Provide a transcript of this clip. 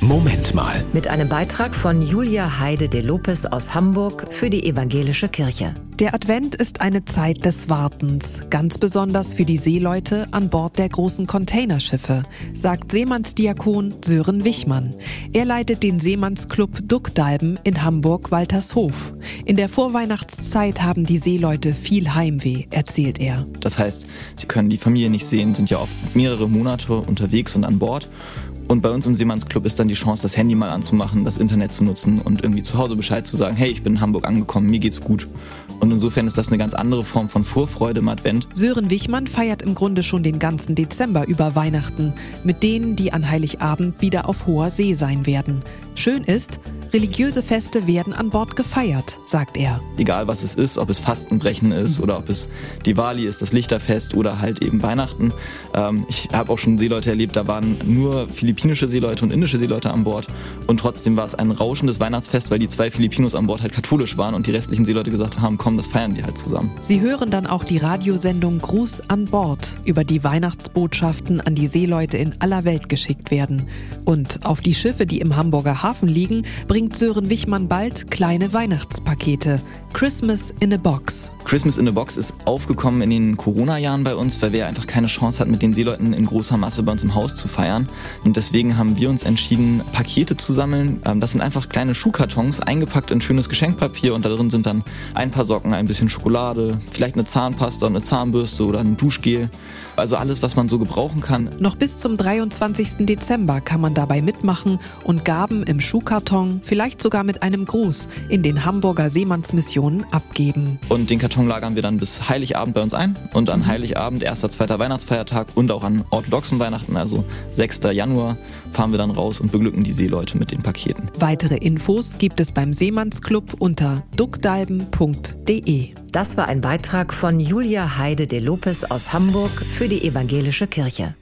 Moment mal. Mit einem Beitrag von Julia Heide de Lopez aus Hamburg für die Evangelische Kirche. Der Advent ist eine Zeit des Wartens, ganz besonders für die Seeleute an Bord der großen Containerschiffe, sagt Seemannsdiakon Sören Wichmann. Er leitet den Seemannsclub Duckdalben in Hamburg-Waltershof. In der Vorweihnachtszeit haben die Seeleute viel Heimweh, erzählt er. Das heißt, sie können die Familie nicht sehen, sind ja oft mehrere Monate unterwegs und an Bord und bei uns im Seemannsclub ist dann die Chance, das Handy mal anzumachen, das Internet zu nutzen und irgendwie zu Hause Bescheid zu sagen, hey, ich bin in Hamburg angekommen, mir geht's gut. Und insofern ist das eine ganz andere Form von Vorfreude im Advent. Sören Wichmann feiert im Grunde schon den ganzen Dezember über Weihnachten mit denen, die an Heiligabend wieder auf hoher See sein werden. Schön ist, Religiöse Feste werden an Bord gefeiert, sagt er. Egal was es ist, ob es Fastenbrechen ist oder ob es Diwali ist, das Lichterfest oder halt eben Weihnachten. Ähm, ich habe auch schon Seeleute erlebt, da waren nur philippinische Seeleute und indische Seeleute an Bord. Und trotzdem war es ein rauschendes Weihnachtsfest, weil die zwei Filipinos an Bord halt katholisch waren und die restlichen Seeleute gesagt haben, komm, das feiern wir halt zusammen. Sie hören dann auch die Radiosendung Gruß an Bord, über die Weihnachtsbotschaften an die Seeleute in aller Welt geschickt werden. Und auf die Schiffe, die im Hamburger Hafen liegen, bringt Sören Wichmann bald kleine Weihnachtspakete. Christmas in a Box. Christmas in a Box ist aufgekommen in den Corona-Jahren bei uns, weil wir einfach keine Chance hatten, mit den Seeleuten in großer Masse bei uns im Haus zu feiern. Und deswegen haben wir uns entschieden, Pakete zu sammeln. Ähm, das sind einfach kleine Schuhkartons, eingepackt in schönes Geschenkpapier und da drin sind dann ein paar Socken, ein bisschen Schokolade, vielleicht eine Zahnpasta und eine Zahnbürste oder ein Duschgel. Also alles, was man so gebrauchen kann. Noch bis zum 23. Dezember kann man dabei mitmachen und Gaben im Schuhkarton, vielleicht sogar mit einem Gruß, in den Hamburger Seemannsmissionen abgeben. Und den Karton lagern wir dann bis Heiligabend bei uns ein. Und an Heiligabend, erster, zweiter Weihnachtsfeiertag und auch an orthodoxen Weihnachten, also 6. Januar, fahren wir dann raus und beglücken die Seeleute mit den Paketen. Weitere Infos gibt es beim Seemannsclub unter duckdalben.de. Das war ein Beitrag von Julia Heide de Lopez aus Hamburg für die Evangelische Kirche.